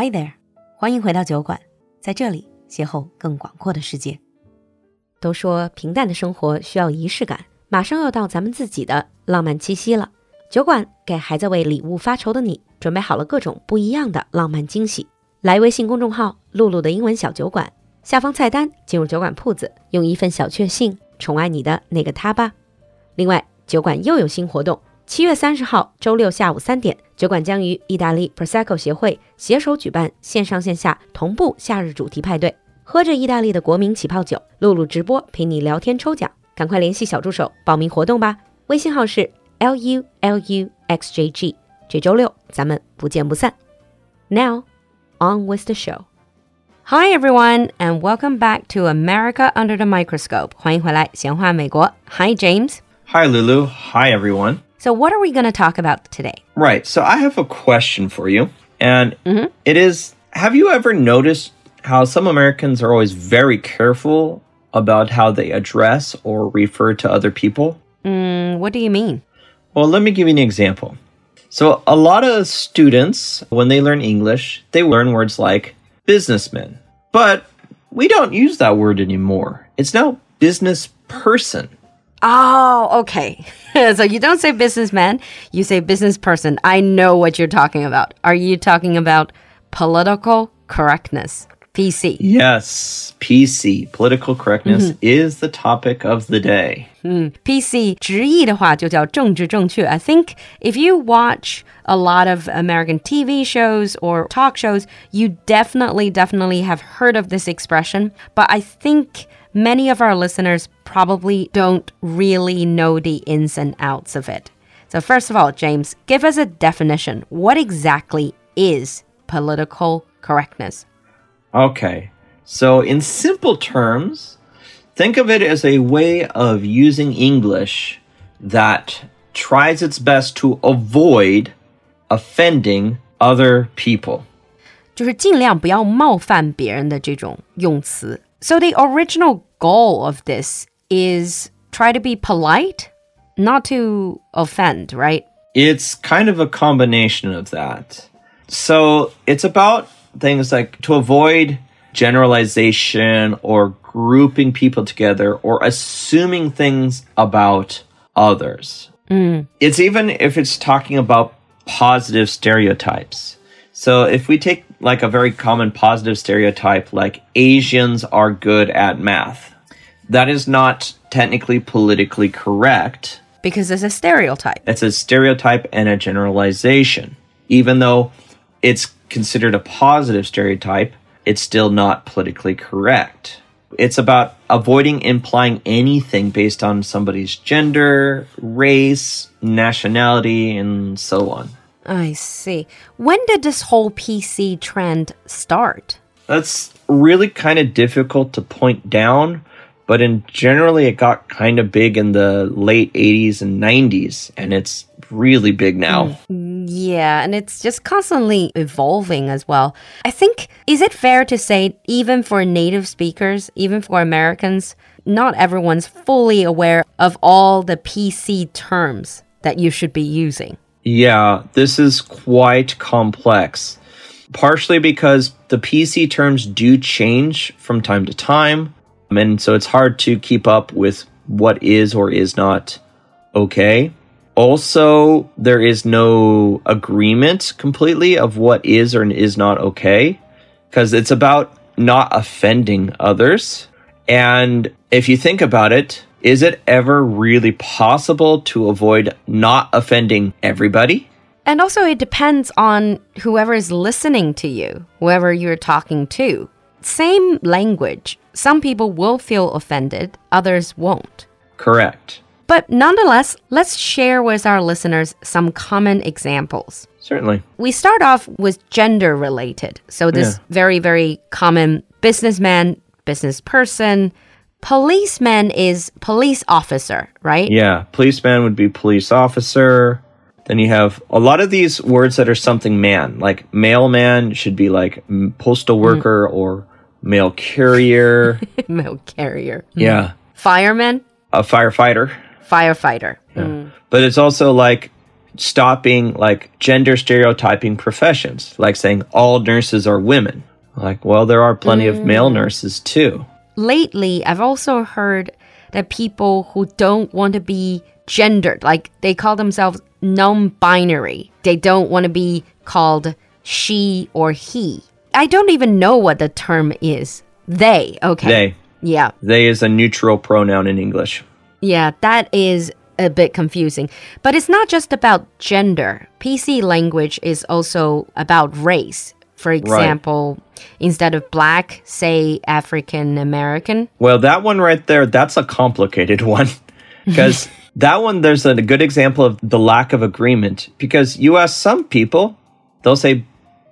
Hi there，欢迎回到酒馆，在这里邂逅更广阔的世界。都说平淡的生活需要仪式感，马上要到咱们自己的浪漫七夕了。酒馆给还在为礼物发愁的你准备好了各种不一样的浪漫惊喜。来微信公众号“露露的英文小酒馆”，下方菜单进入酒馆铺子，用一份小确幸宠爱你的那个他吧。另外，酒馆又有新活动，七月三十号周六下午三点，酒馆将于意大利 Prosecco 协会携手举办线上线下同步夏日主题派对，喝着意大利的国民起泡酒，璐璐直播陪你聊天抽奖，赶快联系小助手报名活动吧，微信号是 l u l u x j g。这周六咱们不见不散。Now, on with the show. Hi everyone, and welcome back to America Under the Microscope. 欢迎回来，闲话美国。Hi James. Hi Lulu. Hi everyone. So what are we going to talk about today? Right. So I have a question for you, and it is: Have you ever noticed how some Americans are always very careful about how they address or refer to other people? Mm, what do you mean? Well, let me give you an example. So, a lot of students, when they learn English, they learn words like businessman. But we don't use that word anymore. It's now business person. Oh, okay. so you don't say businessman, you say business person. I know what you're talking about. Are you talking about political correctness? PC. Yes, PC, political correctness, is the topic of the day. PC 直译的话就叫政治正确. I think if you watch a lot of American TV shows or talk shows, you definitely, definitely have heard of this expression. But I think many of our listeners probably don't really know the ins and outs of it. So, first of all, James, give us a definition. What exactly is political correctness? Okay, so in simple terms, think of it as a way of using English that tries its best to avoid offending other people. 就是尽量不要冒犯别人的这种用词. so the original goal of this is try to be polite, not to offend, right? It's kind of a combination of that. So it's about things like to avoid generalization or grouping people together or assuming things about others. Mm. It's even if it's talking about positive stereotypes. So if we take like a very common positive stereotype like Asians are good at math, that is not technically politically correct. Because it's a stereotype. It's a stereotype and a generalization. Even though it's considered a positive stereotype, it's still not politically correct. It's about avoiding implying anything based on somebody's gender, race, nationality, and so on. I see. When did this whole PC trend start? That's really kind of difficult to point down, but in generally it got kind of big in the late 80s and 90s and it's really big now. Mm, yeah, and it's just constantly evolving as well. I think, is it fair to say, even for native speakers, even for Americans, not everyone's fully aware of all the PC terms that you should be using? Yeah, this is quite complex. Partially because the PC terms do change from time to time, and so it's hard to keep up with what is or is not okay. Also, there is no agreement completely of what is or is not okay because it's about not offending others. And if you think about it, is it ever really possible to avoid not offending everybody? And also, it depends on whoever is listening to you, whoever you're talking to. Same language. Some people will feel offended, others won't. Correct. But nonetheless, let's share with our listeners some common examples. Certainly. We start off with gender related. So, this Yeah. very, very common businessman, business person. Policeman is police officer, right? Yeah, policeman would be police officer. Then you have a lot of these words that are something man, like mailman should be like mm, postal worker or mail carrier. Mail carrier. Mm. yeah, Fireman, a firefighter. firefighter. Mm. But it's also like stopping like gender stereotyping professions, like saying all nurses are women. Like, well, there are plenty of male mm. nurses too. Lately, I've also heard that people who don't want to be gendered, like they call themselves non binary, they don't want to be called she or he. I don't even know what the term is. They, okay. They. Yeah. They is a neutral pronoun in English. Yeah, that is a bit confusing. But it's not just about gender. PC language is also about race. For example, instead of black, say African American. Well, that one right there, that's a complicated one. Because that one, there's a good example of the lack of agreement. Because you ask some people, they'll say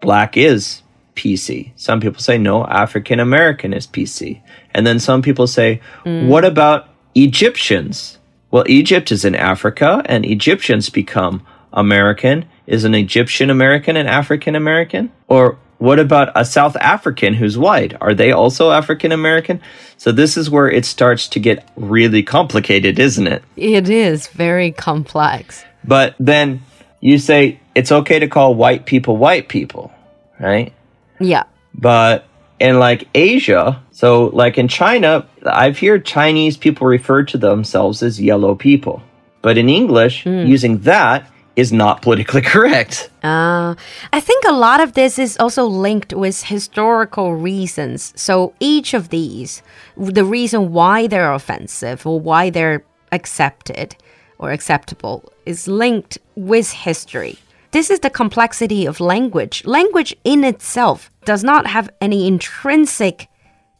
black is PC. Some people say no, African American is PC. And then some people say, mm. what about Egyptians? Well, Egypt is in Africa and Egyptians become American. Is an Egyptian American an African American? Or what about a South African who's white? Are they also African American? So this is where it starts to get really complicated, isn't it? It is very complex. But then you say it's okay to call white people white people, right? Yeah. But in like Asia, so like in China, I've heard Chinese people refer to themselves as yellow people. But in English, hmm. using that is not politically correct. Uh, I think a lot of this is also linked with historical reasons. So each of these, the reason why they're offensive or why they're accepted or acceptable is linked with history. This is the complexity of language. Language in itself does not have any intrinsic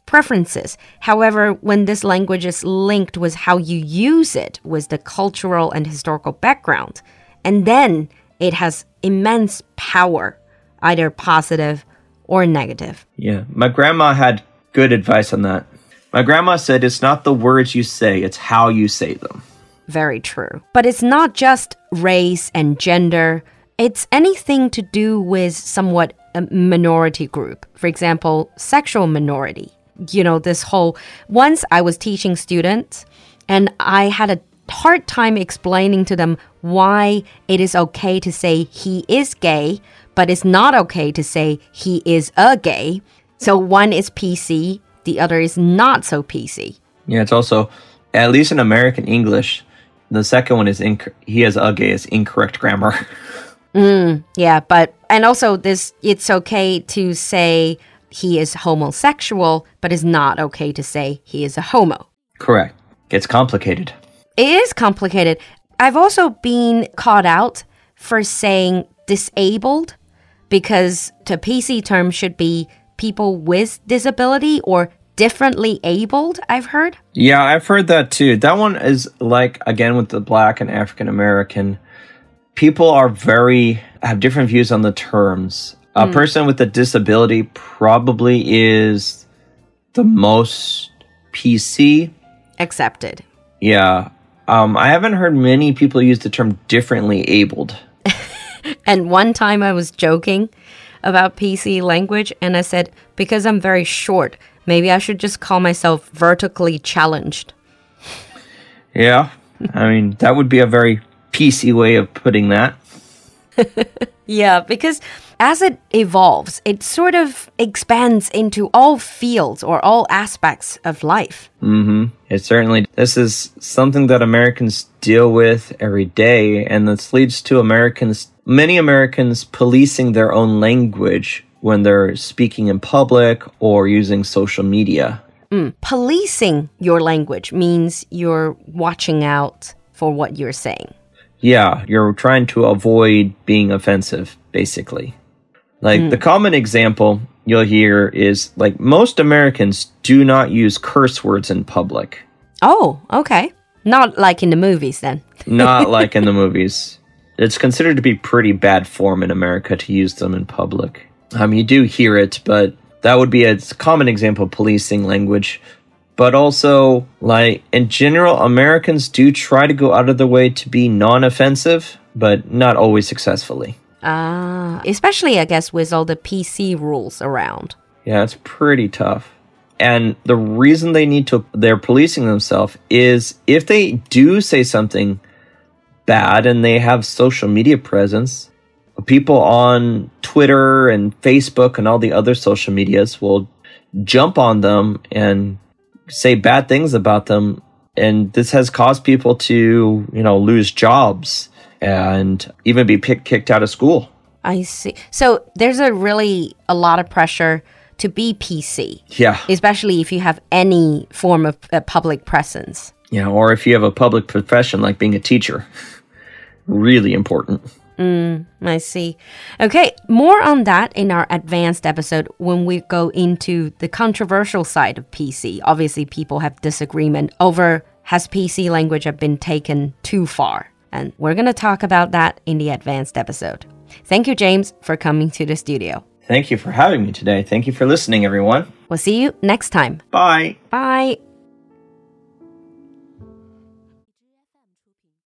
preferences. However, when this language is linked with how you use it, with the cultural and historical background, and then it has immense power, either positive or negative. Yeah, my grandma had good advice on that. My grandma said it's not the words you say, it's how you say them. Very true. But it's not just race and gender, it's anything to do with somewhat a minority group. For example, sexual minority. You know, this whole. Once I was teaching students, and I had a hard time explaining to them why it is okay to say he is gay, but it's not okay to say he is a gay. So one is PC, the other is not so PC. Yeah, it's also, at least in American English, the second one is inc- he has a gay is incorrect grammar. Mm, yeah, but and also this it's okay to say he is homosexual, but it's not okay to say he is a homo. Correct. Gets complicated. It is complicated. I've also been caught out for saying disabled because the PC term should be people with disability or differently abled, I've heard. Yeah, I've heard that too. That one is like again with the black and African American. People are very have different views on the terms. A hmm. person with a disability probably is the most PC. Accepted. Yeah. Um, I haven't heard many people use the term differently abled. And one time I was joking about PC language and I said, because I'm very short, maybe I should just call myself vertically challenged. Yeah. I mean, that would be a very PC way of putting that. Yeah, because as it evolves, it sort of expands into all fields or all aspects of life. Mm-hmm. It certainly this is something that Americans deal with every day, and this leads to Americans, many Americans, policing their own language when they're speaking in public or using social media. Policing your language means you're watching out for what you're saying. Yeah, you're trying to avoid being offensive, basically. Like the common example you'll hear is like most Americans do not use curse words in public. Oh, okay. Not like in the movies then. Not like in the movies. It's considered to be pretty bad form in America to use them in public. Um, you do hear it, but that would be a common example of policing language. But also, like in general, Americans do try to go out of their way to be non-offensive, but not always successfully. Ah, especially I guess with all the PC rules around. Yeah, it's pretty tough. And the reason they need to they're policing themselves is if they do say something bad and they have social media presence. People on Twitter and Facebook and all the other social medias will jump on them and say bad things about them. And this has caused people to, you know, lose jobs and even be pick, kicked out of school. I see. So there's a really a lot of pressure to be PC. Yeah. Especially if you have any form of uh, public presence. Yeah, or if you have a public profession like being a teacher. really important. Mm, I see. Okay, more on that in our advanced episode when we go into the controversial side of PC. Obviously, people have disagreement over has PC language have been taken too far? And we're going to talk about that in the advanced episode. Thank you, James, for coming to the studio. Thank you for having me today. Thank you for listening, everyone. We'll see you next time. Bye. Bye.